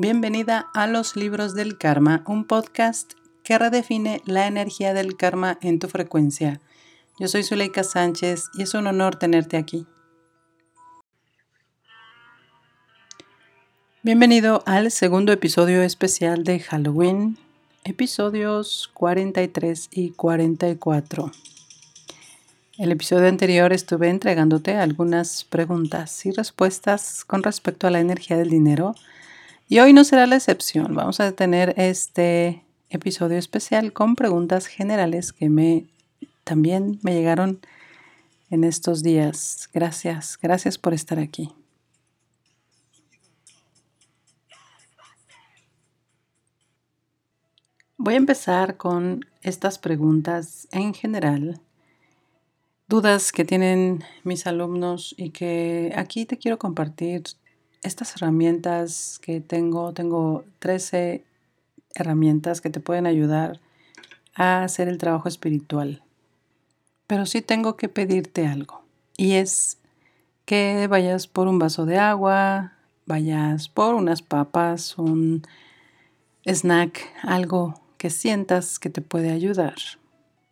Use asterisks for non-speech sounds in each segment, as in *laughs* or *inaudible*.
Bienvenida a Los Libros del Karma, un podcast que redefine la energía del karma en tu frecuencia. Yo soy Zuleika Sánchez y es un honor tenerte aquí. Bienvenido al segundo episodio especial de Halloween, episodios 43 y 44. El episodio anterior estuve entregándote algunas preguntas y respuestas con respecto a la energía del dinero y hoy no será la excepción. Vamos a tener este episodio especial con preguntas generales que me también me llegaron en estos días. Gracias, gracias por estar aquí. Voy a empezar con estas preguntas en general, dudas que tienen mis alumnos y que aquí te quiero compartir estas herramientas que tengo, tengo 13 herramientas que te pueden ayudar a hacer el trabajo espiritual. Pero sí tengo que pedirte algo y es que vayas por un vaso de agua, vayas por unas papas, un snack, algo que sientas que te puede ayudar.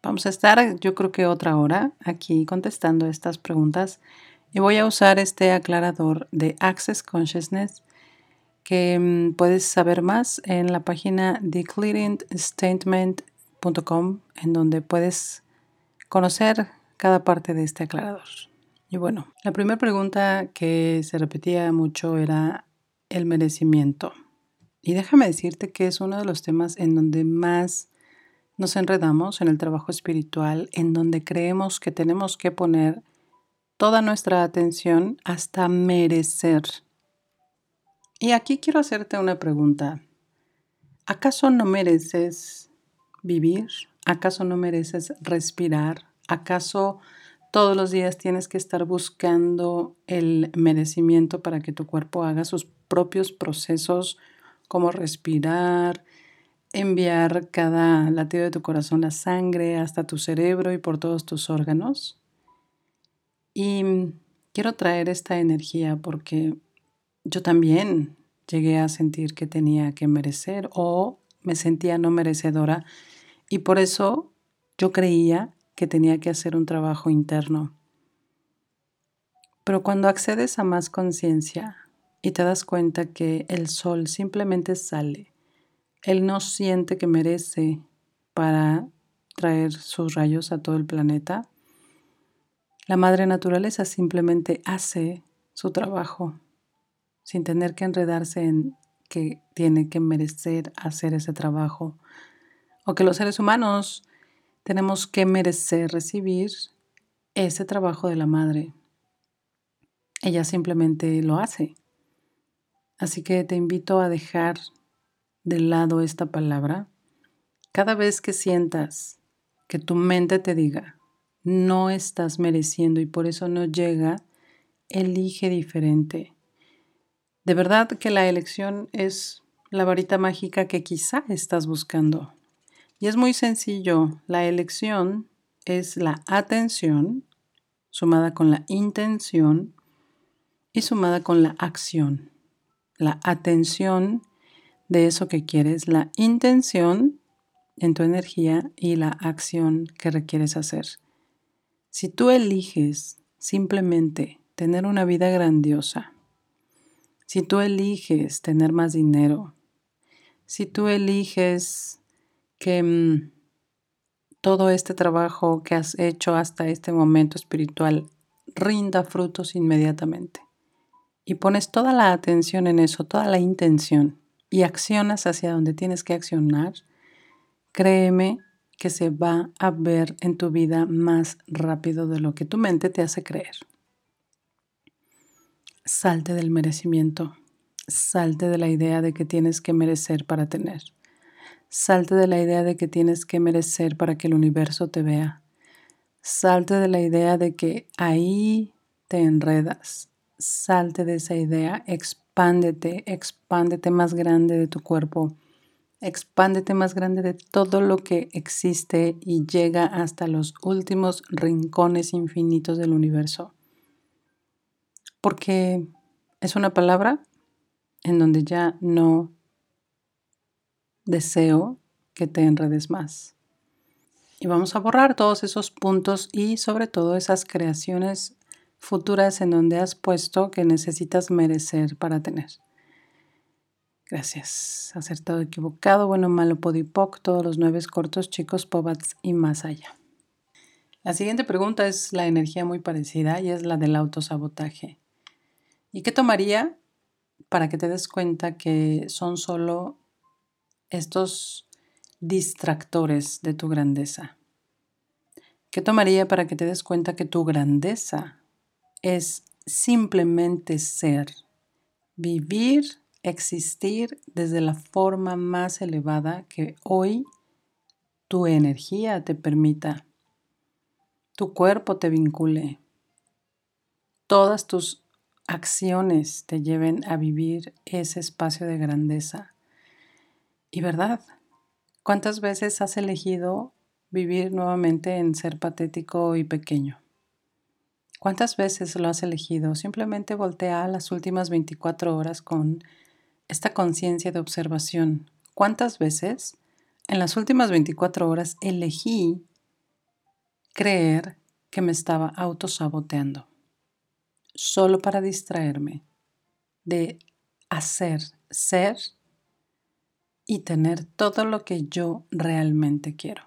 Vamos a estar, yo creo que otra hora aquí contestando estas preguntas y voy a usar este aclarador de Access Consciousness que mm, puedes saber más en la página declearingstatement.com en donde puedes conocer cada parte de este aclarador. Y bueno, la primera pregunta que se repetía mucho era el merecimiento. Y déjame decirte que es uno de los temas en donde más nos enredamos en el trabajo espiritual, en donde creemos que tenemos que poner toda nuestra atención hasta merecer. Y aquí quiero hacerte una pregunta. ¿Acaso no mereces vivir? ¿Acaso no mereces respirar? ¿Acaso todos los días tienes que estar buscando el merecimiento para que tu cuerpo haga sus propios procesos como respirar, enviar cada latido de tu corazón la sangre hasta tu cerebro y por todos tus órganos? Y quiero traer esta energía porque yo también llegué a sentir que tenía que merecer o me sentía no merecedora y por eso yo creía que tenía que hacer un trabajo interno. Pero cuando accedes a más conciencia y te das cuenta que el sol simplemente sale, él no siente que merece para traer sus rayos a todo el planeta, la madre naturaleza simplemente hace su trabajo sin tener que enredarse en que tiene que merecer hacer ese trabajo o que los seres humanos tenemos que merecer recibir ese trabajo de la madre. Ella simplemente lo hace. Así que te invito a dejar de lado esta palabra cada vez que sientas que tu mente te diga, no estás mereciendo y por eso no llega, elige diferente. De verdad que la elección es la varita mágica que quizá estás buscando. Y es muy sencillo, la elección es la atención sumada con la intención y sumada con la acción. La atención de eso que quieres, la intención en tu energía y la acción que requieres hacer. Si tú eliges simplemente tener una vida grandiosa, si tú eliges tener más dinero, si tú eliges que mm, todo este trabajo que has hecho hasta este momento espiritual rinda frutos inmediatamente y pones toda la atención en eso, toda la intención y accionas hacia donde tienes que accionar, créeme que se va a ver en tu vida más rápido de lo que tu mente te hace creer. Salte del merecimiento, salte de la idea de que tienes que merecer para tener. Salte de la idea de que tienes que merecer para que el universo te vea. Salte de la idea de que ahí te enredas. Salte de esa idea, expándete, expándete más grande de tu cuerpo expándete más grande de todo lo que existe y llega hasta los últimos rincones infinitos del universo. Porque es una palabra en donde ya no deseo que te enredes más. Y vamos a borrar todos esos puntos y sobre todo esas creaciones futuras en donde has puesto que necesitas merecer para tener. Gracias. Acertado, equivocado, bueno, malo, podipoc, todos los nueve cortos, chicos, pobats y más allá. La siguiente pregunta es la energía muy parecida y es la del autosabotaje. ¿Y qué tomaría para que te des cuenta que son solo estos distractores de tu grandeza? ¿Qué tomaría para que te des cuenta que tu grandeza es simplemente ser, vivir, existir desde la forma más elevada que hoy tu energía te permita tu cuerpo te vincule, todas tus acciones te lleven a vivir ese espacio de grandeza. Y verdad, ¿cuántas veces has elegido vivir nuevamente en ser patético y pequeño? ¿Cuántas veces lo has elegido? Simplemente voltea las últimas 24 horas con esta conciencia de observación. ¿Cuántas veces en las últimas 24 horas elegí creer que me estaba autosaboteando, solo para distraerme de hacer, ser y tener todo lo que yo realmente quiero.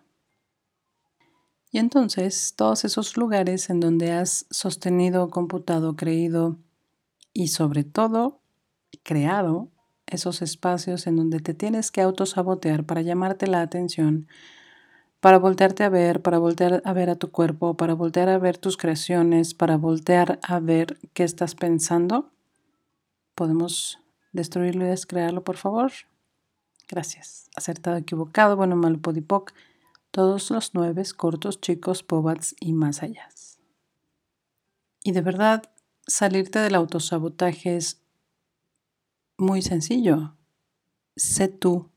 Y entonces todos esos lugares en donde has sostenido, computado, creído y sobre todo creado esos espacios en donde te tienes que autosabotear para llamarte la atención, para voltearte a ver, para voltear a ver a tu cuerpo, para voltear a ver tus creaciones, para voltear a ver qué estás pensando. ¿Podemos destruirlo y descrearlo, por favor? Gracias. Acertado, equivocado, bueno, malo, podipoc. Todos los nueve, cortos, chicos, pobats y más allá. Y de verdad, salirte del autosabotaje es muy sencillo. Sé tú.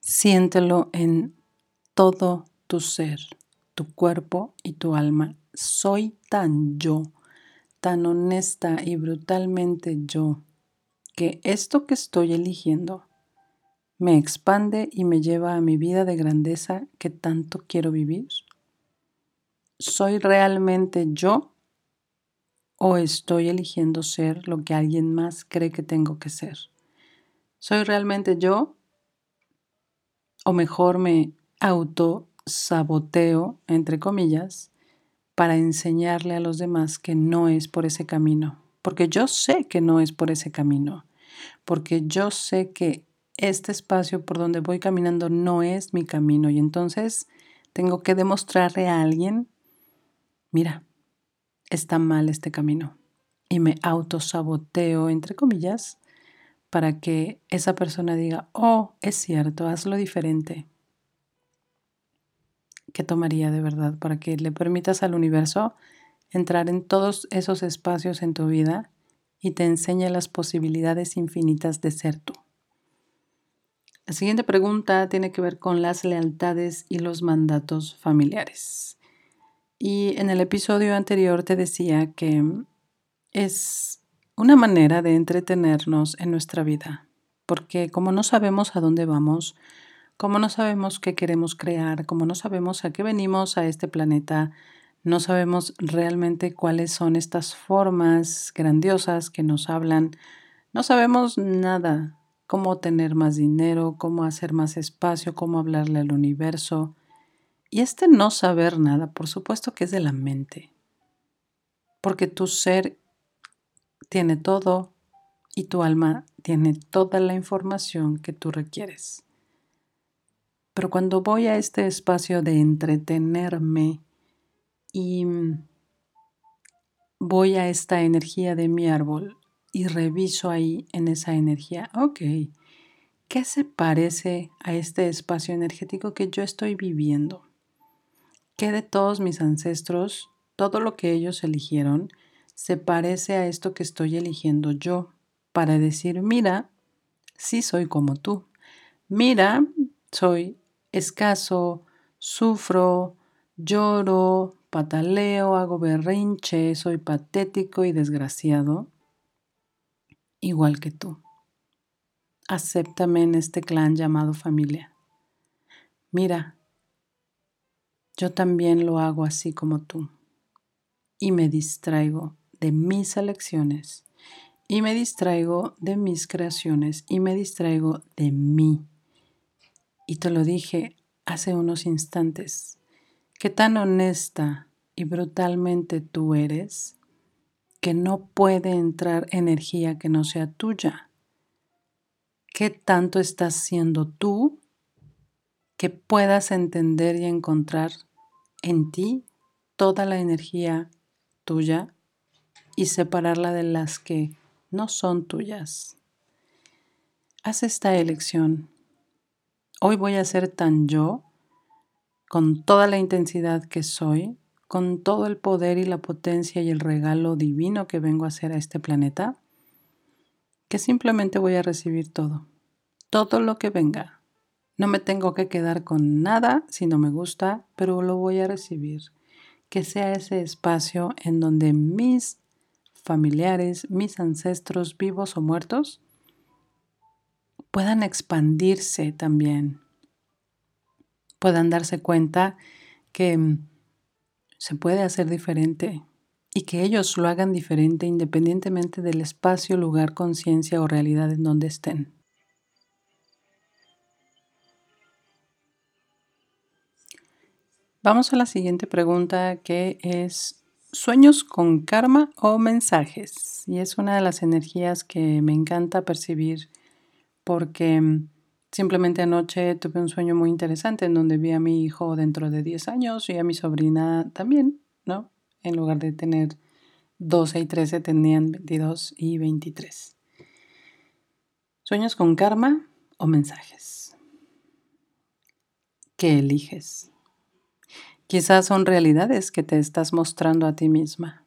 Siéntelo en todo tu ser, tu cuerpo y tu alma. Soy tan yo, tan honesta y brutalmente yo, que esto que estoy eligiendo me expande y me lleva a mi vida de grandeza que tanto quiero vivir. ¿Soy realmente yo o estoy eligiendo ser lo que alguien más cree que tengo que ser? ¿Soy realmente yo? O mejor me autosaboteo, entre comillas, para enseñarle a los demás que no es por ese camino. Porque yo sé que no es por ese camino. Porque yo sé que este espacio por donde voy caminando no es mi camino. Y entonces tengo que demostrarle a alguien, mira, está mal este camino. Y me autosaboteo, entre comillas, para que esa persona diga, oh, es cierto, hazlo diferente. ¿Qué tomaría de verdad para que le permitas al universo entrar en todos esos espacios en tu vida y te enseñe las posibilidades infinitas de ser tú. La siguiente pregunta tiene que ver con las lealtades y los mandatos familiares. Y en el episodio anterior te decía que es una manera de entretenernos en nuestra vida, porque como no sabemos a dónde vamos, como no sabemos qué queremos crear, como no sabemos a qué venimos a este planeta, no sabemos realmente cuáles son estas formas grandiosas que nos hablan, no sabemos nada, cómo tener más dinero, cómo hacer más espacio, cómo hablarle al universo. Y este no saber nada, por supuesto que es de la mente, porque tu ser tiene todo y tu alma tiene toda la información que tú requieres. Pero cuando voy a este espacio de entretenerme y voy a esta energía de mi árbol y reviso ahí en esa energía, ok, ¿qué se parece a este espacio energético que yo estoy viviendo? ¿Qué de todos mis ancestros, todo lo que ellos eligieron, se parece a esto que estoy eligiendo yo para decir, mira, sí soy como tú. Mira, soy escaso, sufro, lloro, pataleo, hago berrinche, soy patético y desgraciado, igual que tú. acéptame en este clan llamado familia. Mira, yo también lo hago así como tú y me distraigo de mis elecciones y me distraigo de mis creaciones y me distraigo de mí. Y te lo dije hace unos instantes, que tan honesta y brutalmente tú eres que no puede entrar energía que no sea tuya. ¿Qué tanto estás siendo tú que puedas entender y encontrar en ti toda la energía tuya y separarla de las que no son tuyas? Haz esta elección. Hoy voy a ser tan yo, con toda la intensidad que soy, con todo el poder y la potencia y el regalo divino que vengo a hacer a este planeta, que simplemente voy a recibir todo, todo lo que venga. No me tengo que quedar con nada si no me gusta, pero lo voy a recibir. Que sea ese espacio en donde mis familiares, mis ancestros vivos o muertos, puedan expandirse también, puedan darse cuenta que mm, se puede hacer diferente y que ellos lo hagan diferente independientemente del espacio, lugar, conciencia o realidad en donde estén. Vamos a la siguiente pregunta que es sueños con karma o mensajes. Y es una de las energías que me encanta percibir porque mm, simplemente anoche tuve un sueño muy interesante en donde vi a mi hijo dentro de 10 años y a mi sobrina también, ¿no? En lugar de tener 12 y 13 tenían 22 y 23. Sueños con karma o mensajes. ¿Qué eliges? Quizás son realidades que te estás mostrando a ti misma.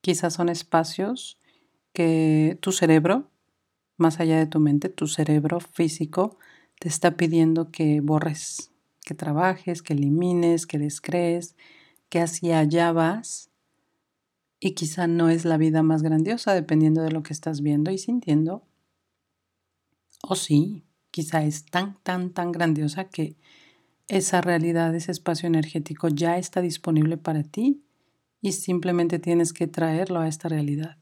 Quizás son espacios que tu cerebro, más allá de tu mente, tu cerebro físico, te está pidiendo que borres, que trabajes, que elimines, que descrees, que hacia allá vas. Y quizá no es la vida más grandiosa dependiendo de lo que estás viendo y sintiendo. O sí, quizá es tan, tan, tan grandiosa que esa realidad, ese espacio energético ya está disponible para ti y simplemente tienes que traerlo a esta realidad.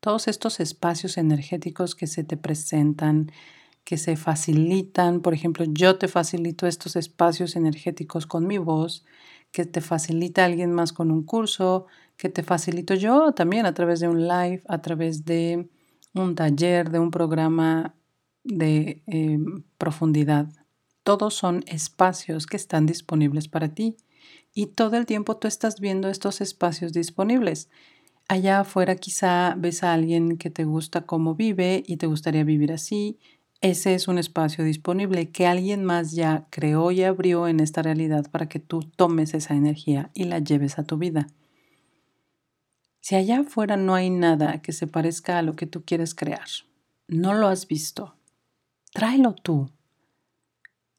Todos estos espacios energéticos que se te presentan, que se facilitan, por ejemplo, yo te facilito estos espacios energéticos con mi voz, que te facilita alguien más con un curso, que te facilito yo también a través de un live, a través de un taller, de un programa de eh, profundidad. Todos son espacios que están disponibles para ti y todo el tiempo tú estás viendo estos espacios disponibles. Allá afuera quizá ves a alguien que te gusta cómo vive y te gustaría vivir así. Ese es un espacio disponible que alguien más ya creó y abrió en esta realidad para que tú tomes esa energía y la lleves a tu vida. Si allá afuera no hay nada que se parezca a lo que tú quieres crear, no lo has visto, tráelo tú,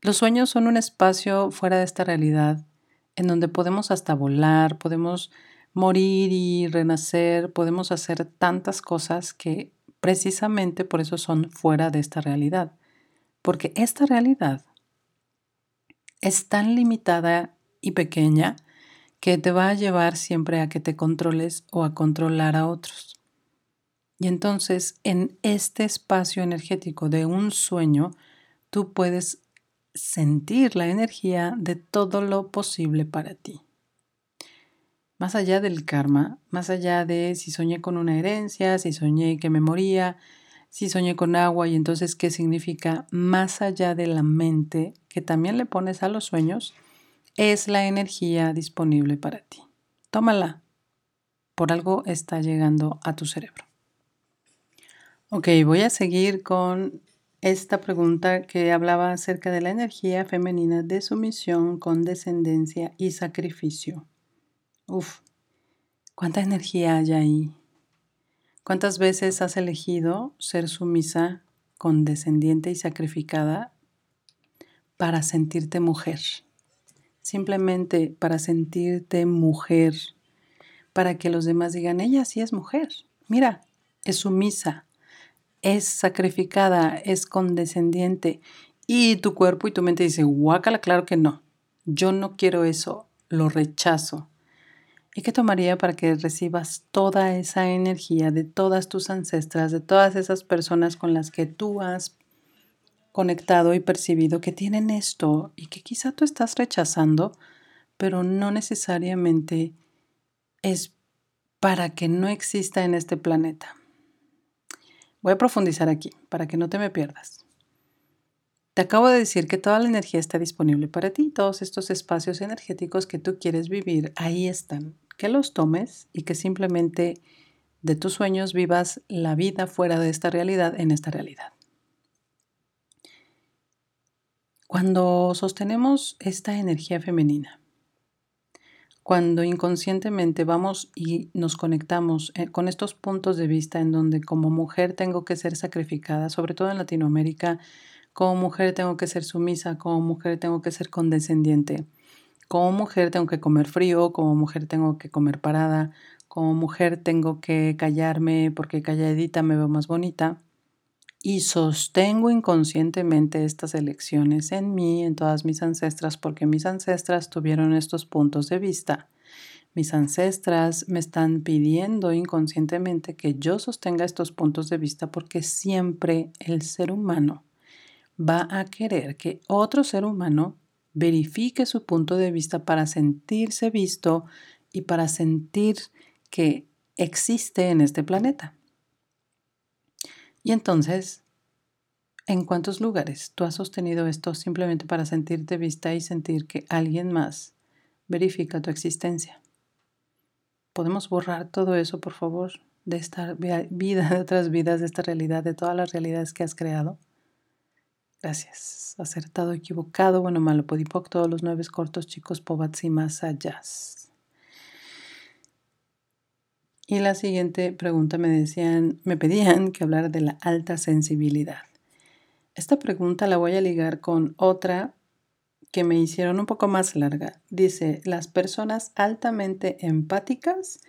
los sueños son un espacio fuera de esta realidad en donde podemos hasta volar, podemos morir y renacer, podemos hacer tantas cosas que precisamente por eso son fuera de esta realidad. Porque esta realidad es tan limitada y pequeña que te va a llevar siempre a que te controles o a controlar a otros. Y entonces en este espacio energético de un sueño, tú puedes sentir la energía de todo lo posible para ti. Más allá del karma, más allá de si soñé con una herencia, si soñé que me moría, si soñé con agua y entonces qué significa, más allá de la mente que también le pones a los sueños, es la energía disponible para ti. Tómala. Por algo está llegando a tu cerebro. Ok, voy a seguir con esta pregunta que hablaba acerca de la energía femenina de sumisión, condescendencia y sacrificio. Uf, ¿cuánta energía hay ahí? ¿Cuántas veces has elegido ser sumisa, condescendiente y sacrificada para sentirte mujer? Simplemente para sentirte mujer, para que los demás digan, ella sí es mujer, mira, es sumisa, es sacrificada, es condescendiente y tu cuerpo y tu mente dice, guácala, claro que no, yo no quiero eso, lo rechazo. ¿Y qué tomaría para que recibas toda esa energía de todas tus ancestras, de todas esas personas con las que tú has conectado y percibido que tienen esto y que quizá tú estás rechazando, pero no necesariamente es para que no exista en este planeta? Voy a profundizar aquí para que no te me pierdas. Te acabo de decir que toda la energía está disponible para ti, todos estos espacios energéticos que tú quieres vivir, ahí están que los tomes y que simplemente de tus sueños vivas la vida fuera de esta realidad en esta realidad. Cuando sostenemos esta energía femenina, cuando inconscientemente vamos y nos conectamos eh, con estos puntos de vista en donde como mujer tengo que ser sacrificada, sobre todo en Latinoamérica, como mujer tengo que ser sumisa, como mujer tengo que ser condescendiente, como mujer tengo que comer frío, como mujer tengo que comer parada, como mujer tengo que callarme porque calladita me veo más bonita. Y sostengo inconscientemente estas elecciones en mí, en todas mis ancestras, porque mis ancestras tuvieron estos puntos de vista. Mis ancestras me están pidiendo inconscientemente que yo sostenga estos puntos de vista porque siempre el ser humano va a querer que otro ser humano verifique su punto de vista para sentirse visto y para sentir que existe en este planeta. Y entonces, ¿en cuántos lugares tú has sostenido esto simplemente para sentirte vista y sentir que alguien más verifica tu existencia? ¿Podemos borrar todo eso, por favor, de esta vida, de otras vidas, de esta realidad, de todas las realidades que has creado? Gracias. Acertado, equivocado, bueno, malo, podipoc, todos los nueve cortos, chicos, pobats y más allá. Y la siguiente pregunta me decían, me pedían que hablara de la alta sensibilidad. Esta pregunta la voy a ligar con otra que me hicieron un poco más larga. Dice, las personas altamente empáticas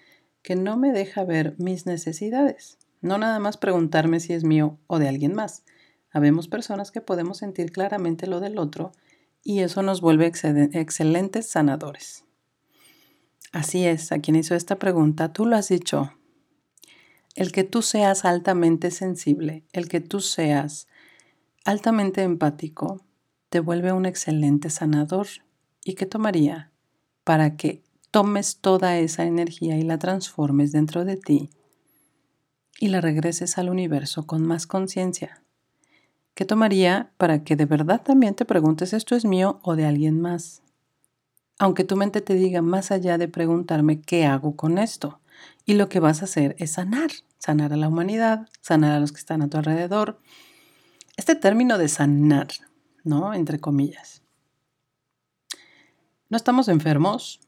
que no me deja ver mis necesidades. No nada más preguntarme si es mío o de alguien más, Habemos personas que podemos sentir claramente lo del otro y eso nos vuelve excelentes sanadores. Así es, a quien hizo esta pregunta, tú lo has dicho. El que tú seas altamente sensible, el que tú seas altamente empático, te vuelve un excelente sanador. ¿Y qué tomaría para que tomes toda esa energía y la transformes dentro de ti y la regreses al universo con más conciencia? ¿Qué tomaría para que de verdad también te preguntes esto es mío o de alguien más? Aunque tu mente te diga más allá de preguntarme qué hago con esto. Y lo que vas a hacer es sanar, sanar a la humanidad, sanar a los que están a tu alrededor. Este término de sanar, ¿no? Entre comillas. No estamos enfermos,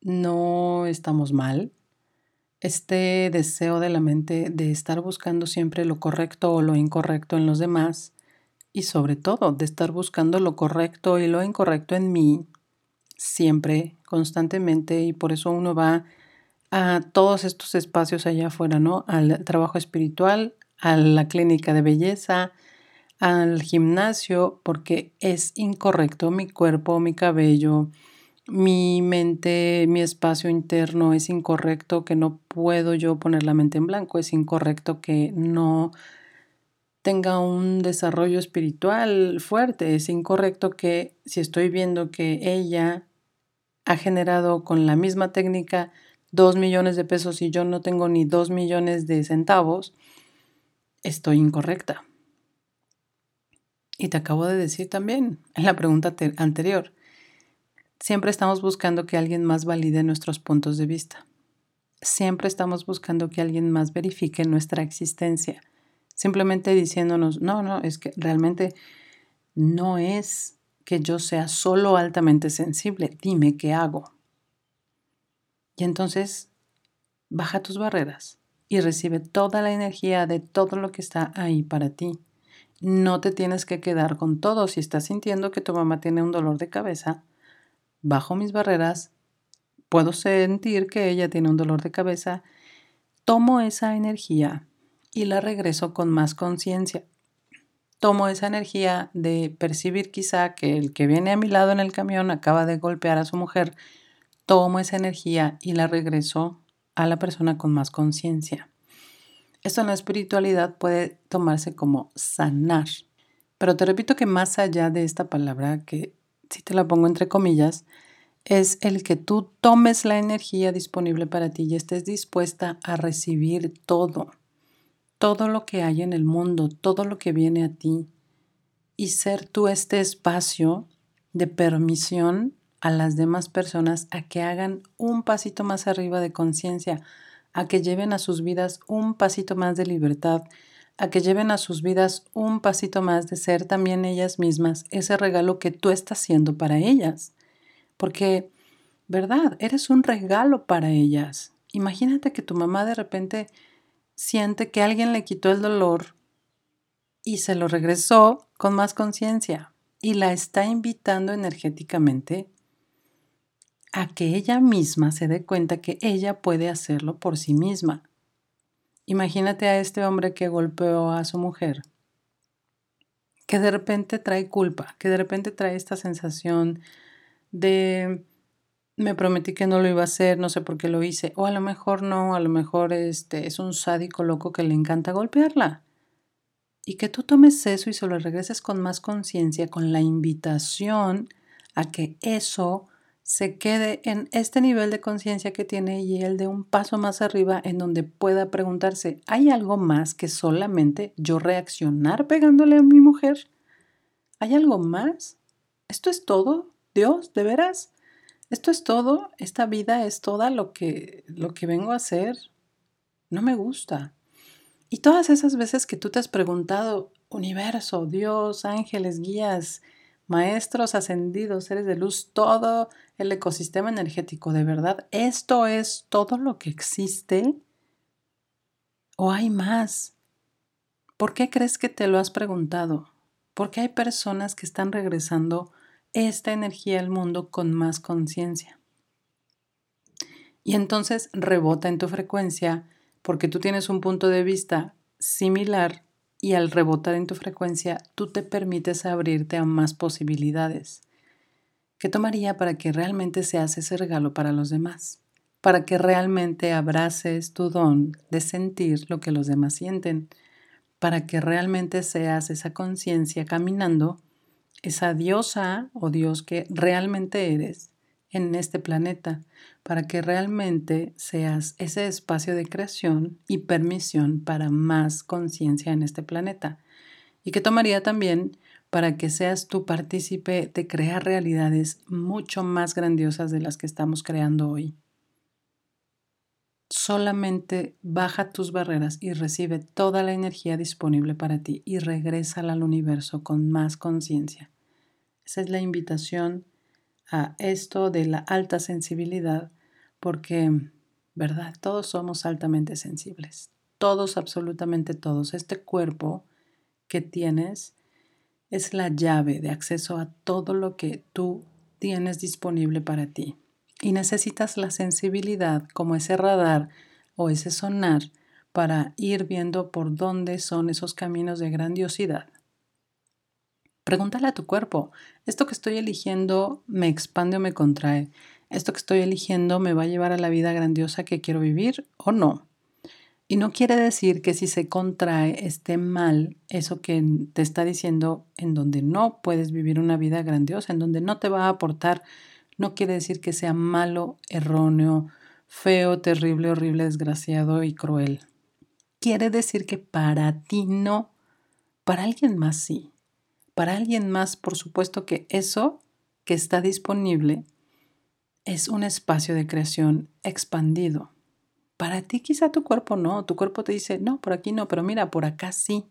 no estamos mal, este deseo de la mente de estar buscando siempre lo correcto o lo incorrecto en los demás y sobre todo de estar buscando lo correcto y lo incorrecto en mí siempre, constantemente y por eso uno va a todos estos espacios allá afuera, ¿no? Al trabajo espiritual, a la clínica de belleza, al gimnasio, porque es incorrecto. Mi cuerpo, mi cabello, mi mente, mi espacio interno es incorrecto, que no puedo yo poner la mente en blanco, es incorrecto que no tenga un desarrollo espiritual fuerte, es incorrecto que si estoy viendo que ella ha generado con la misma técnica dos millones de pesos y yo no tengo ni dos millones de centavos, estoy incorrecta. Y te acabo de decir también en la pregunta anterior, Siempre estamos buscando que alguien más valide nuestros puntos de vista. Siempre estamos buscando que alguien más verifique nuestra existencia. Simplemente diciéndonos, no, no, es que realmente no es que yo sea solo altamente sensible. Dime qué hago. Y entonces baja tus barreras y recibe toda la energía de todo lo que está ahí para ti. No te tienes que quedar con todo. Si estás sintiendo que tu mamá tiene un dolor de cabeza, bajo mis barreras, puedo sentir que ella tiene un dolor de cabeza, tomo esa energía y la regreso con más conciencia. Tomo esa energía de percibir quizá que el que viene a mi lado en el camión acaba de golpear a su mujer. Tomo esa energía y la regreso a la persona con más conciencia. Esto en la espiritualidad puede tomarse como sanar. Pero te repito que más allá de esta palabra, que si te la pongo entre comillas, es el que tú tomes la energía disponible para ti y estés dispuesta a recibir todo, todo lo que hay en el mundo, todo lo que viene a ti y ser tú este espacio de permisión a las demás personas a que hagan un pasito más arriba de conciencia, a que lleven a sus vidas un pasito más de libertad, a que lleven a sus vidas un pasito más de ser también ellas mismas, ese regalo que tú estás haciendo para ellas. Porque, ¿verdad? Eres un regalo para ellas. Imagínate que tu mamá de repente siente que alguien le quitó el dolor y se lo regresó con más conciencia y la está invitando energéticamente a que ella misma se dé cuenta que ella puede hacerlo por sí misma. Imagínate a este hombre que golpeó a su mujer, que de repente trae culpa, que de repente trae esta sensación de me prometí que no lo iba a hacer, no sé por qué lo hice, o a lo mejor no, a lo mejor este es un sádico loco que le encanta golpearla. Y que tú tomes eso y se lo regreses con más conciencia, con la invitación a que eso se quede en este nivel de conciencia que tiene y él de un paso más arriba en donde pueda preguntarse, ¿hay algo más que solamente yo reaccionar pegándole a mi mujer? ¿Hay algo más? ¿Esto es todo? Dios, ¿de veras? ¿Esto es todo? ¿Esta vida es toda lo que, lo que vengo a hacer? No me gusta. Y todas esas veces que tú te has preguntado, universo, Dios, ángeles, guías, maestros ascendidos, seres de luz, todo el ecosistema energético, ¿de verdad esto es todo lo que existe? ¿O hay más? ¿Por qué crees que te lo has preguntado? Porque hay personas que están regresando esta energía al mundo con más conciencia. Y entonces rebota en tu frecuencia porque tú tienes un punto de vista similar y al rebotar en tu frecuencia tú te permites abrirte a más posibilidades. ¿Qué tomaría para que realmente seas ese regalo para los demás? Para que realmente abraces tu don de sentir lo que los demás sienten, para que realmente seas esa conciencia caminando, esa diosa o Dios que realmente eres en este planeta, para que realmente seas ese espacio de creación y permisión para más conciencia en este planeta. Y que tomaría también para que seas tu partícipe de crear realidades mucho más grandiosas de las que estamos creando hoy. Solamente baja tus barreras y recibe toda la energía disponible para ti y regresa al universo con más conciencia. Esa es la invitación a esto de la alta sensibilidad, porque, ¿verdad? Todos somos altamente sensibles. Todos, absolutamente todos. Este cuerpo que tienes es la llave de acceso a todo lo que tú tienes disponible para ti. Y necesitas la sensibilidad como ese radar o ese sonar para ir viendo por dónde son esos caminos de grandiosidad Pregúntale a tu cuerpo, ¿esto que estoy eligiendo me expande o me contrae? ¿Esto que estoy eligiendo me va a llevar a la vida grandiosa que quiero vivir o no? Y no quiere decir que si se contrae esté mal eso que te está diciendo en donde no puedes vivir una vida grandiosa, en donde no te va a aportar. No quiere decir que sea malo, erróneo, feo, terrible, horrible, desgraciado y cruel. Quiere decir que para ti no, para alguien más sí. Para alguien más, por supuesto que eso que está disponible es un espacio de creación expandido. Para ti quizá tu cuerpo no, tu cuerpo te dice, no, por aquí no, pero mira, por acá sí.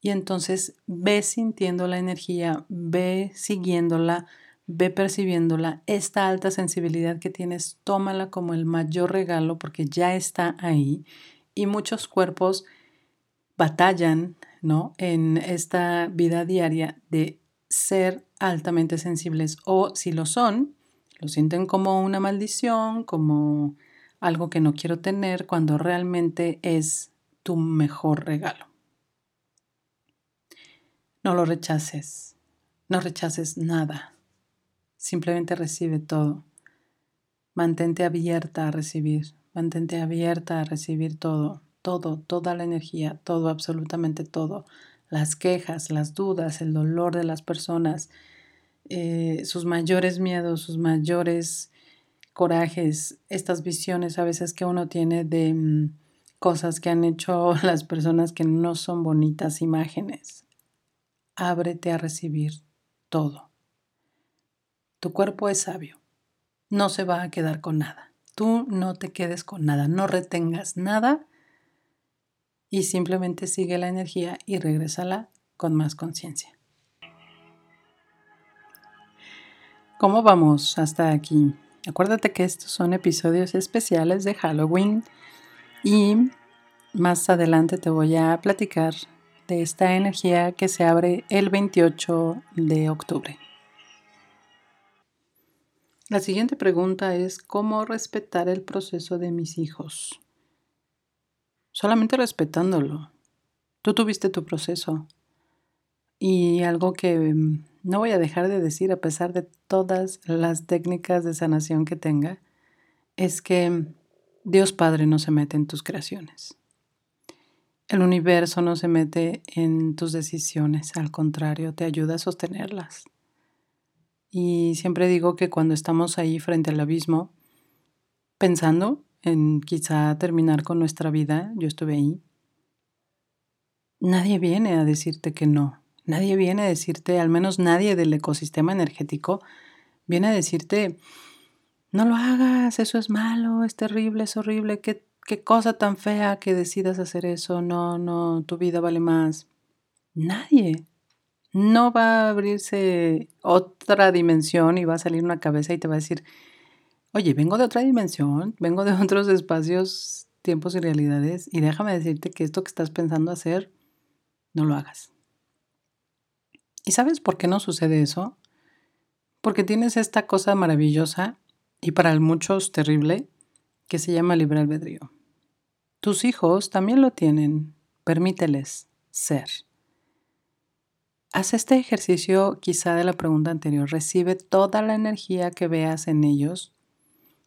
Y entonces ve sintiendo la energía, ve siguiéndola, ve percibiéndola. Esta alta sensibilidad que tienes, tómala como el mayor regalo porque ya está ahí. Y muchos cuerpos batallan ¿no? En esta vida diaria de ser altamente sensibles o si lo son, lo sienten como una maldición, como algo que no quiero tener, cuando realmente es tu mejor regalo. No lo rechaces, no rechaces nada, simplemente recibe todo. Mantente abierta a recibir, mantente abierta a recibir todo, todo, toda la energía, todo, absolutamente todo. Las quejas, las dudas, el dolor de las personas, eh, sus mayores miedos, sus mayores corajes, estas visiones a veces que uno tiene de mm, cosas que han hecho *laughs* las personas que no son bonitas imágenes ábrete a recibir todo. Tu cuerpo es sabio, no se va a quedar con nada. Tú no te quedes con nada, no retengas nada y simplemente sigue la energía y regrésala con más conciencia. ¿Cómo vamos hasta aquí? Acuérdate que estos son episodios especiales de Halloween y más adelante te voy a platicar de esta energía que se abre el 28 de octubre. La siguiente pregunta es, ¿cómo respetar el proceso de mis hijos? Solamente respetándolo. Tú tuviste tu proceso. Y algo que mm, no voy a dejar de decir a pesar de todas las técnicas de sanación que tenga, es que Dios Padre no se mete en tus creaciones. El universo no se mete en tus decisiones, al contrario, te ayuda a sostenerlas. Y siempre digo que cuando estamos ahí frente al abismo, pensando en quizá terminar con nuestra vida, yo estuve ahí, nadie viene a decirte que no, nadie viene a decirte, al menos nadie del ecosistema energético, viene a decirte, no lo hagas, eso es malo, es terrible, es horrible, ¿qué qué cosa tan fea que decidas hacer eso, no, no, tu vida vale más. Nadie. No va a abrirse otra dimensión y va a salir una cabeza y te va a decir, oye, vengo de otra dimensión, vengo de *laughs* otros espacios, tiempos y realidades y déjame decirte que esto que estás pensando hacer, no lo hagas. ¿Y sabes por qué no sucede eso? Porque tienes esta cosa maravillosa y para muchos terrible que se llama libre albedrío. Tus hijos también lo tienen. Permíteles ser. Haz este ejercicio quizá de la pregunta anterior. Recibe toda la energía que veas en ellos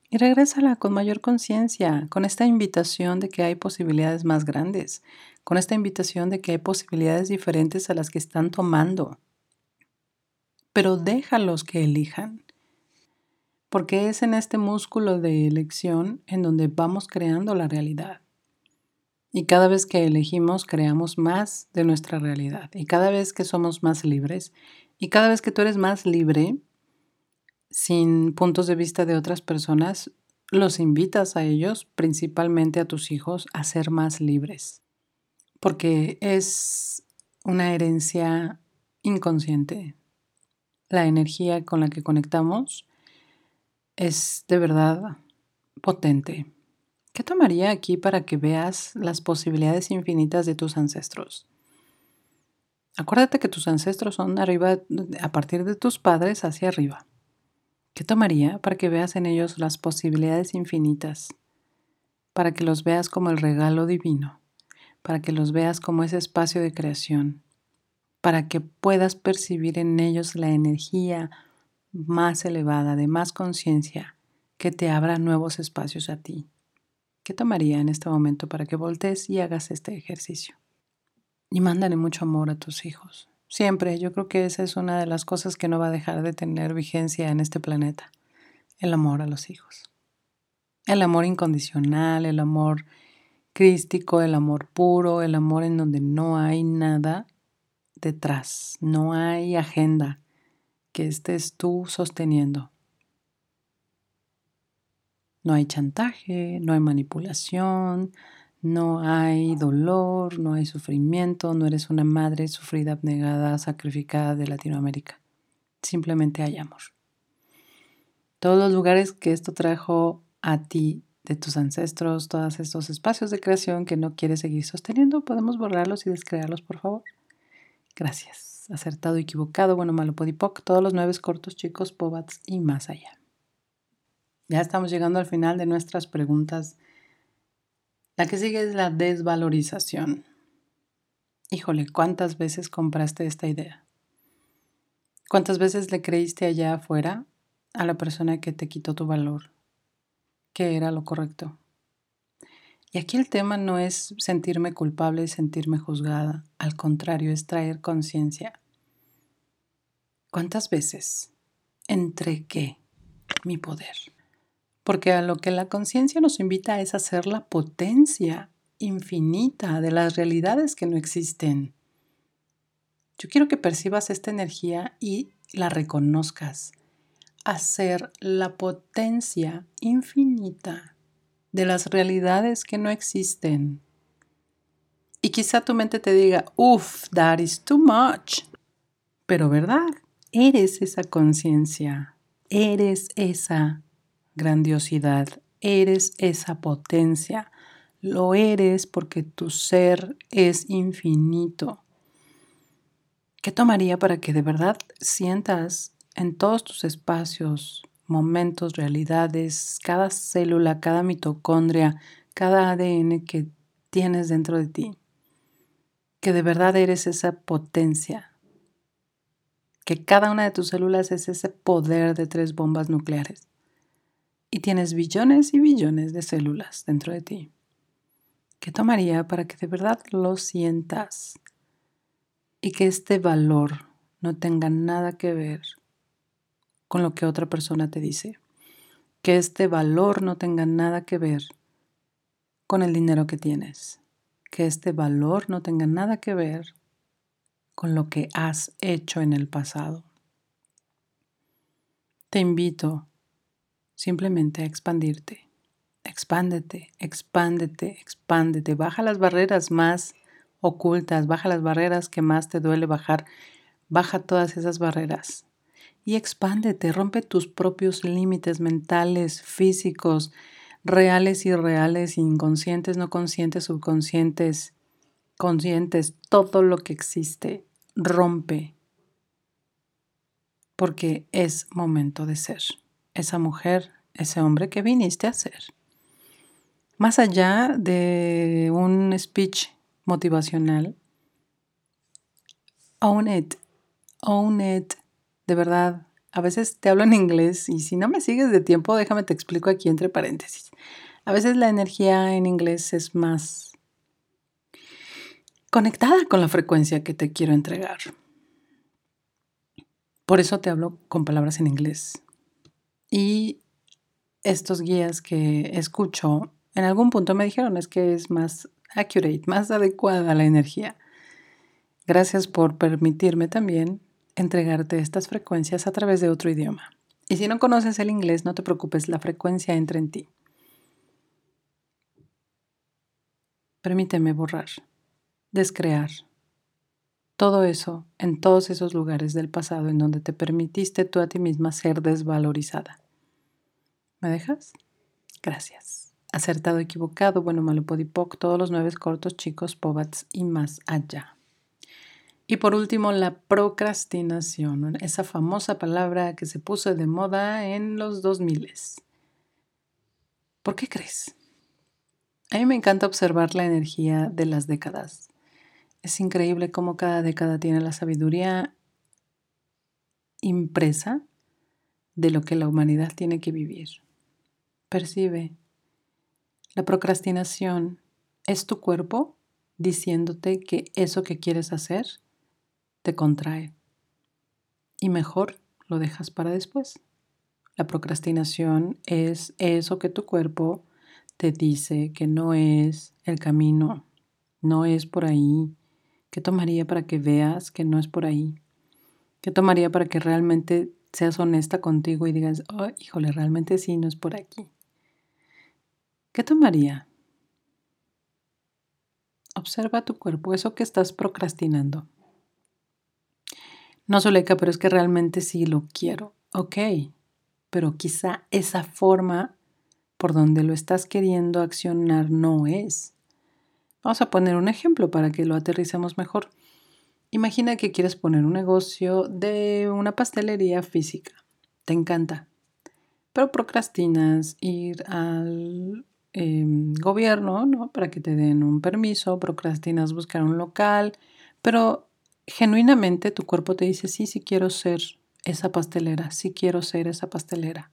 y regrésala con mayor conciencia, con esta invitación de que hay posibilidades más grandes, con esta invitación de que hay posibilidades diferentes a las que están tomando. Pero déjalos que elijan, porque es en este músculo de elección en donde vamos creando la realidad. Y cada vez que elegimos, creamos más de nuestra realidad. Y cada vez que somos más libres, y cada vez que tú eres más libre, sin puntos de vista de otras personas, los invitas a ellos, principalmente a tus hijos, a ser más libres. Porque es una herencia inconsciente. La energía con la que conectamos es de verdad potente. ¿Qué tomaría aquí para que veas las posibilidades infinitas de tus ancestros? Acuérdate que tus ancestros son arriba, a partir de tus padres hacia arriba. ¿Qué tomaría para que veas en ellos las posibilidades infinitas? Para que los veas como el regalo divino, para que los veas como ese espacio de creación, para que puedas percibir en ellos la energía más elevada, de más conciencia, que te abra nuevos espacios a ti. ¿Qué tomaría en este momento para que voltees y hagas este ejercicio? Y mándale mucho amor a tus hijos. Siempre, yo creo que esa es una de las cosas que no va a dejar de tener vigencia en este planeta. El amor a los hijos. El amor incondicional, el amor crístico, el amor puro, el amor en donde no hay nada detrás, no hay agenda que estés tú sosteniendo. No hay chantaje, no hay manipulación, no hay dolor, no hay sufrimiento, no eres una madre sufrida, abnegada, sacrificada de Latinoamérica. Simplemente hay amor. Todos los lugares que esto trajo a ti de tus ancestros, todos estos espacios de creación que no quieres seguir sosteniendo, podemos borrarlos y descrearlos, por favor. Gracias. Acertado, equivocado, bueno, malo, podipoc, todos los nueve cortos, chicos, pobats y más allá. Ya estamos llegando al final de nuestras preguntas La que sigue es la desvalorización. Híjole, ¿cuántas veces compraste esta idea? ¿Cuántas veces le creíste allá afuera a la persona que te quitó tu valor? Que era lo correcto. Y aquí el tema no es sentirme culpable y sentirme juzgada, al contrario, es traer conciencia. ¿Cuántas veces entregué mi poder? Porque a lo que la conciencia nos invita es a ser la potencia infinita de las realidades que no existen. Yo quiero que percibas esta energía y la reconozcas. Hacer la potencia infinita de las realidades que no existen. Y quizá tu mente te diga, uff, that is too much. Pero ¿verdad? Eres esa conciencia, eres esa grandiosidad, eres esa potencia. Lo eres porque tu ser es infinito. ¿Qué tomaría para que de verdad sientas en todos tus espacios momentos, realidades, cada célula, cada mitocondria, cada ADN que tienes dentro de ti. Que de verdad eres esa potencia. Que cada una de tus células es ese poder de tres bombas nucleares. Y tienes billones y billones de células dentro de ti. ¿Qué tomaría para que de verdad lo sientas? Y que este valor no tenga nada que ver con lo que otra persona te dice. Que este valor no tenga nada que ver con el dinero que tienes. Que este valor no tenga nada que ver con lo que has hecho en el pasado. Te invito simplemente expandirte. Expándete, expándete, expándete. Baja las barreras más ocultas, baja las barreras que más te duele bajar. Baja todas esas barreras y expándete, rompe tus propios límites mentales, físicos, reales, irreales, inconscientes, no conscientes, subconscientes, conscientes, todo lo que existe, rompe. Porque es momento de ser esa mujer, ese hombre que viniste a ser. Más allá de un speech motivacional, own it, own it, de verdad, a veces te hablo en inglés y si no me sigues de tiempo, déjame te explico aquí entre paréntesis. A veces la energía en inglés es más conectada con la frecuencia que te quiero entregar. Por eso te hablo con palabras en inglés. Y estos guías que escucho en algún punto me dijeron es que es más accurate, más adecuada la energía. Gracias por permitirme también entregarte estas frecuencias a través de otro idioma. Y si no conoces el inglés, no te preocupes, la frecuencia entra en ti. Permíteme borrar, descrear todo eso en todos esos lugares del pasado en donde te permitiste tú a ti misma ser desvalorizada. ¿Me dejas? Gracias. Acertado, equivocado, bueno, malo, podipoc, todos los nueve cortos, chicos, pobats y más allá. Y por último, la procrastinación, esa famosa palabra que se puso de moda en los 2000. ¿Por qué crees? A mí me encanta observar la energía de las décadas. Es increíble cómo cada década tiene la sabiduría impresa de lo que la humanidad tiene que vivir. Percibe. La procrastinación es tu cuerpo diciéndote que eso que quieres hacer te contrae. Y mejor lo dejas para después. La procrastinación es eso que tu cuerpo te dice que no es el camino, no es por ahí. ¿Qué tomaría para que veas que no es por ahí? ¿Qué tomaría para que realmente seas honesta contigo y digas, oh, híjole, realmente sí, no es por aquí? ¿Qué tomaría? Observa tu cuerpo, eso que estás procrastinando. No, Zuleika, pero es que realmente sí lo quiero. Ok, pero quizá esa forma por donde lo estás queriendo accionar no es. Vamos a poner un ejemplo para que lo aterricemos mejor. Imagina que quieres poner un negocio de una pastelería física. Te encanta. Pero procrastinas ir al em, gobierno, ¿no? Para que te den un permiso, procrastinas buscar un local, pero genuinamente tu cuerpo te dice, sí, sí quiero ser esa pastelera, sí quiero ser esa pastelera.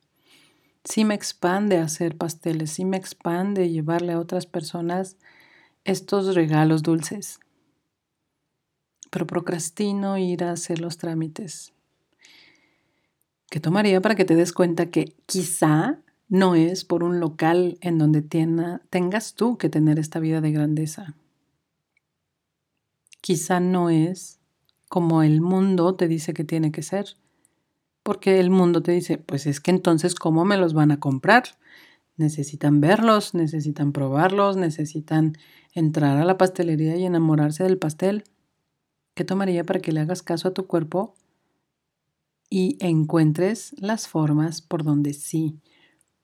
Sí me expande hacer pasteles, sí me expande llevarle a otras personas estos regalos dulces. Pero procrastino ir a hacer los trámites. ¿Qué tomaría para que te des cuenta que quizá no es por un local en donde tengas tú que tener esta vida de grandeza? Quizá no es como el mundo te dice que tiene que ser. Porque el mundo te dice, pues es que entonces, ¿cómo me los van a comprar? Necesitan verlos, necesitan probarlos, necesitan entrar a la pastelería y enamorarse del pastel. ¿Qué tomaría para que le hagas caso a tu cuerpo y encuentres las formas por donde sí?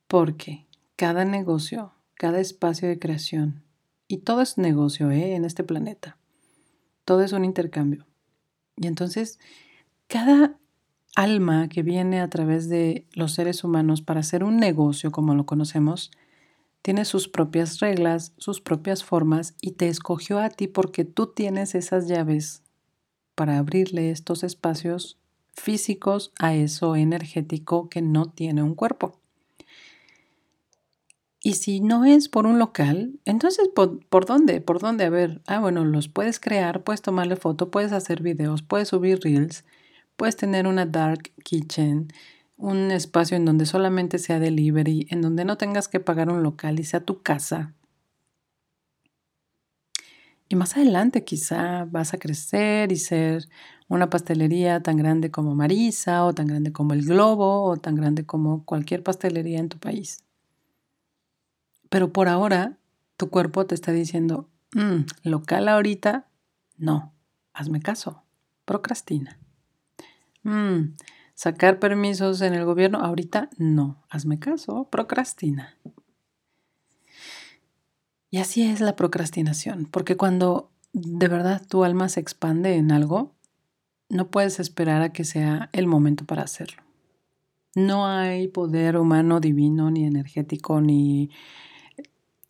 Porque cada negocio, cada espacio de creación, y todo es negocio ¿eh? en este planeta, todo es un intercambio. Y entonces, cada alma que viene a través de los seres humanos para hacer un negocio como lo conocemos, tiene sus propias reglas, sus propias formas y te escogió a ti porque tú tienes esas llaves para abrirle estos espacios físicos a eso energético que no tiene un cuerpo. Y si no es por un local, entonces ¿por, dónde? ¿Por dónde? A ver, ah, bueno, los puedes crear, puedes tomarle foto, puedes hacer videos, puedes subir reels, puedes tener una dark kitchen, un espacio en donde solamente sea delivery, en donde no tengas que pagar un local y sea tu casa. Y más adelante quizá vas a crecer y ser una pastelería tan grande como Marisa o tan grande como El Globo o tan grande como cualquier pastelería en tu país. Pero por ahora, tu cuerpo te está diciendo, mm, local ahorita, no, hazme caso, procrastina. Mm, sacar permisos en el gobierno, ahorita no, hazme caso, procrastina. Y así es la procrastinación, porque cuando de verdad tu alma se expande en algo, no puedes esperar a que sea el momento para hacerlo. No hay poder humano, divino, ni energético, ni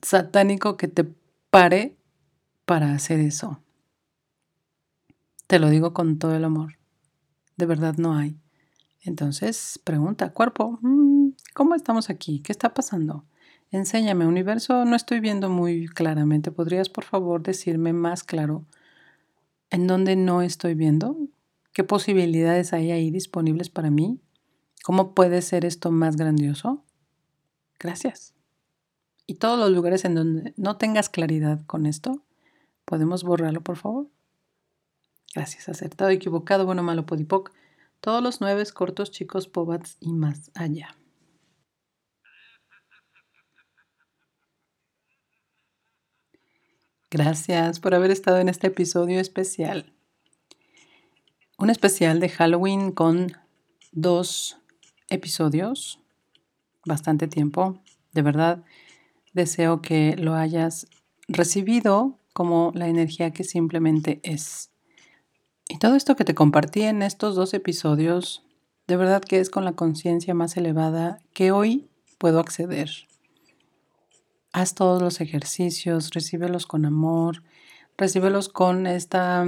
satánico que te pare para hacer eso. Te lo digo con todo el amor. De verdad no hay. Entonces, pregunta, cuerpo, mm, ¿cómo estamos aquí? ¿Qué está pasando? Enséñame, universo, no estoy viendo muy claramente. ¿Podrías, por favor, decirme más claro en dónde no estoy viendo? ¿Qué posibilidades hay ahí disponibles para mí? ¿Cómo puede ser esto más grandioso? Gracias. Y todos los lugares en donde no tengas claridad con esto, ¿podemos borrarlo, por favor? Gracias, acertado, equivocado, bueno, malo, podipoc. Todos los nueve cortos, chicos, pobats y más allá. Gracias por haber estado en este episodio especial. Un especial de Halloween con dos episodios, bastante tiempo. De verdad, Deseo que lo hayas recibido como la energía que simplemente es. Y todo esto que te compartí en estos dos episodios, de verdad que es con la conciencia más elevada que hoy puedo acceder. Haz todos los ejercicios, recíbelos con amor, recíbelos con esta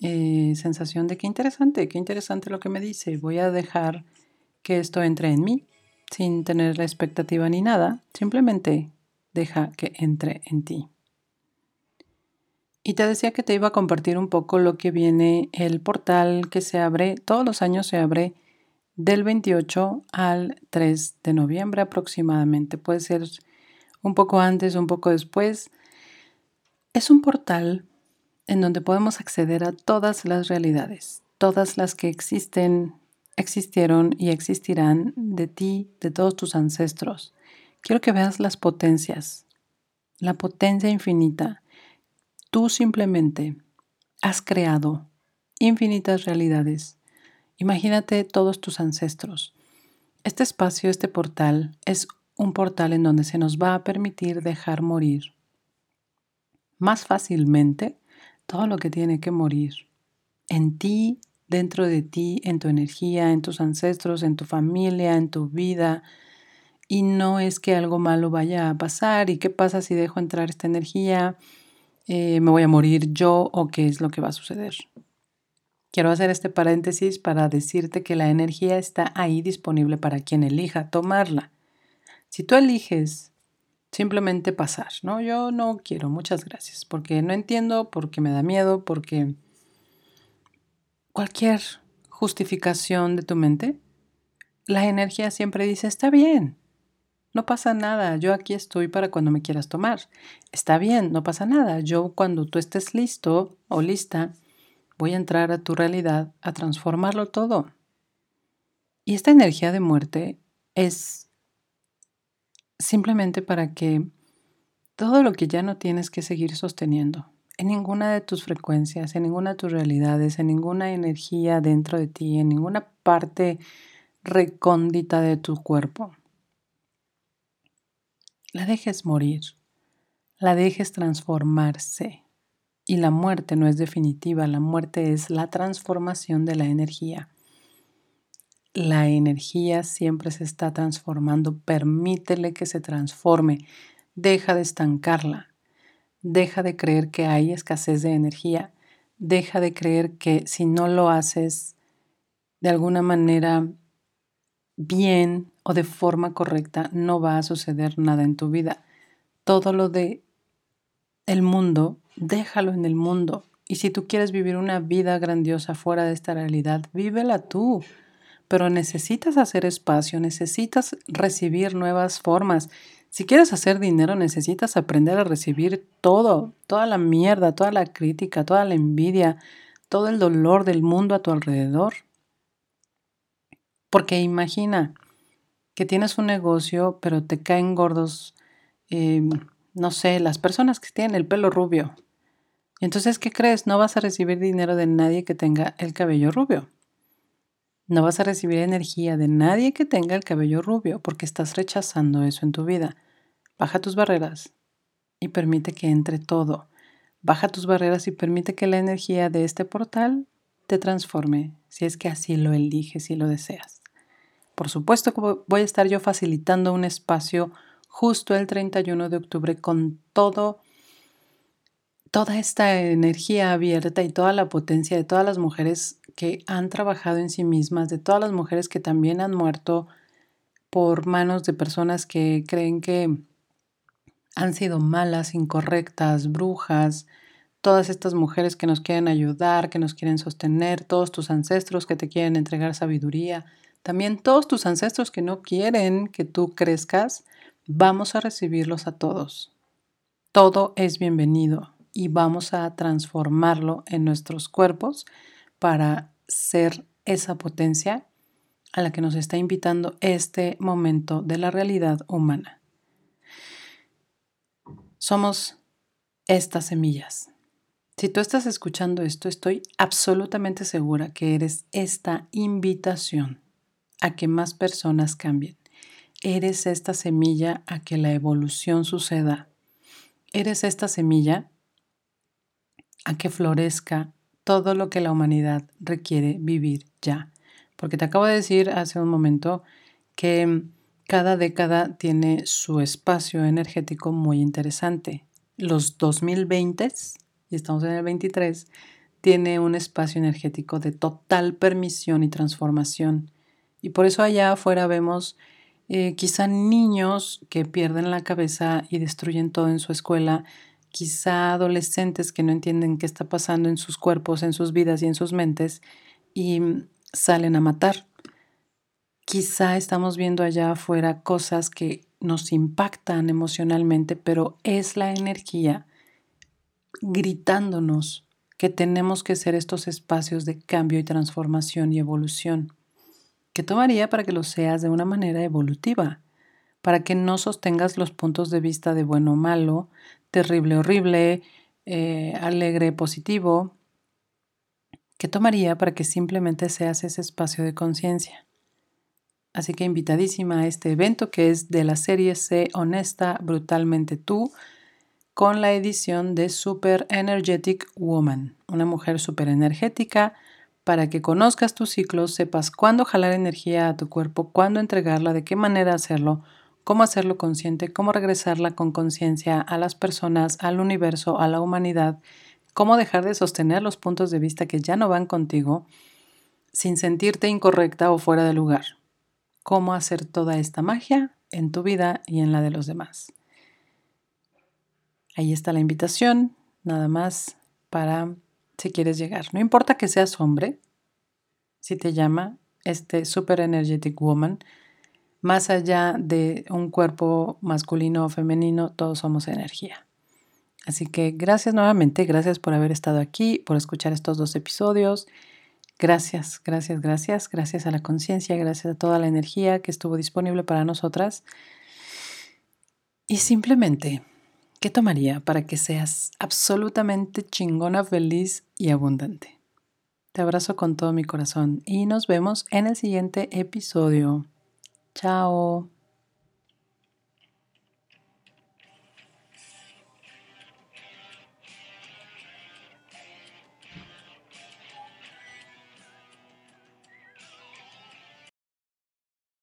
eh, sensación de qué interesante, qué interesante lo que me dice. Voy a dejar que esto entre en mí sin tener la expectativa ni nada, simplemente deja que entre en ti. Y te decía que te iba a compartir un poco lo que viene el portal que se abre, todos los años se abre del 28 al 3 de noviembre aproximadamente. Puede ser un poco antes, un poco después. Es un portal en donde podemos acceder a todas las realidades, todas las que existen, existieron y existirán de ti, de todos tus ancestros, quiero que veas las potencias, la potencia infinita. Tú simplemente has creado infinitas realidades. Imagínate todos tus ancestros. Este espacio, este portal, es un portal en donde se nos va a permitir dejar morir más fácilmente todo lo que tiene que morir. En ti, dentro de ti, en tu energía, en tus ancestros, en tu familia, en tu vida, y no es que algo malo vaya a pasar y qué pasa si dejo entrar esta energía, eh, me voy a morir yo o qué es lo que va a suceder. Quiero hacer este paréntesis para decirte que la energía está ahí disponible para quien elija tomarla. Si tú eliges simplemente pasar, ¿no? Yo no quiero, muchas gracias, porque no entiendo, porque me da miedo, porque cualquier justificación de tu mente, la energía siempre dice, está bien, no pasa nada, yo aquí estoy para cuando me quieras tomar. Está bien, no pasa nada, yo cuando tú estés listo o lista, voy a entrar a tu realidad a transformarlo todo. Y esta energía de muerte es simplemente para que todo lo que ya no tienes que seguir sosteniendo, en ninguna de tus frecuencias, en ninguna de tus realidades, en ninguna energía dentro de ti, en ninguna parte recóndita de tu cuerpo, la dejes morir, la dejes transformarse. Y la muerte no es definitiva, la muerte es la transformación de la energía. La energía siempre se está transformando, permítele que se transforme, deja de estancarla, deja de creer que hay escasez de energía, deja de creer que si no lo haces de alguna manera bien o de forma correcta, no va a suceder nada en tu vida. Todo lo de el mundo, déjalo en el mundo. Y si tú quieres vivir una vida grandiosa fuera de esta realidad, vívela tú. Pero necesitas hacer espacio, necesitas recibir nuevas formas. Si quieres hacer dinero, necesitas aprender a recibir todo, toda la mierda, toda la crítica, toda la envidia, todo el dolor del mundo a tu alrededor. Porque imagina que tienes un negocio, pero te caen gordos, em, no sé, las personas que tienen el pelo rubio. Y entonces, ¿qué crees? No vas a recibir dinero de nadie que tenga el cabello rubio. No vas a recibir energía de nadie que tenga el cabello rubio porque estás rechazando eso en tu vida. Baja tus barreras y permite que entre todo. Baja tus barreras y permite que la energía de este portal te transforme, si es que así lo eliges y lo deseas. Por supuesto que voy a estar yo facilitando un espacio justo el 31 de octubre con todo toda esta energía abierta y toda la potencia de todas las mujeres que han trabajado en sí mismas, de todas las mujeres que también han muerto por manos de personas que creen que han sido malas, incorrectas, brujas, todas estas mujeres que nos quieren ayudar, que nos quieren sostener, todos tus ancestros que te quieren entregar sabiduría, también todos tus ancestros que no quieren que tú crezcas, vamos a recibirlos a todos. Todo es bienvenido y vamos a transformarlo en nuestros cuerpos para ser esa potencia a la que nos está invitando este momento de la realidad humana. Somos estas semillas. Si tú estás escuchando esto, estoy absolutamente segura que eres esta invitación a que más personas cambien. Eres esta semilla a que la evolución suceda. Eres esta semilla a que florezca todo lo que la humanidad requiere vivir ya. Porque te acabo de decir hace un momento que cada década tiene su espacio energético muy interesante. Los 2020, y estamos en el 23, tiene un espacio energético de total permisión y transformación. Y por eso allá afuera vemos eh, quizá niños que pierden la cabeza y destruyen todo en su escuela, quizá adolescentes que no entienden qué está pasando en sus cuerpos, en sus vidas y en sus mentes y salen a matar. Quizá estamos viendo allá afuera cosas que nos impactan emocionalmente, pero es la energía gritándonos que tenemos que ser estos espacios de cambio y transformación y evolución. ¿Qué tomaría para que lo seas de una manera evolutiva? Para que no sostengas los puntos de vista de bueno o malo, terrible horrible, eh, alegre positivo. ¿Qué tomaría para que simplemente seas ese espacio de conciencia? Así que invitadísima a este evento que es de la serie C Honesta Brutalmente Tú, con la edición de Super Energetic Woman, una mujer super energética, para que conozcas tus ciclos, sepas cuándo jalar energía a tu cuerpo, cuándo entregarla, de qué manera hacerlo, cómo hacerlo consciente, cómo regresarla con conciencia a las personas, al universo, a la humanidad, cómo dejar de sostener los puntos de vista que ya no van contigo sin sentirte incorrecta o fuera de lugar. Cómo hacer toda esta magia en tu vida y en la de los demás. Ahí está la invitación, nada más para si quieres llegar. No importa que seas hombre, si te llama este Super Energetic Woman, más allá de un cuerpo masculino o femenino, todos somos energía. Así que gracias nuevamente, gracias por haber estado aquí, por escuchar estos dos episodios. Gracias, gracias, gracias, gracias a la conciencia, gracias a toda la energía que estuvo disponible para nosotras. Y simplemente, ¿qué tomaría para que seas absolutamente chingona, feliz y abundante? Te abrazo con todo mi corazón y nos vemos en el siguiente episodio. Chao.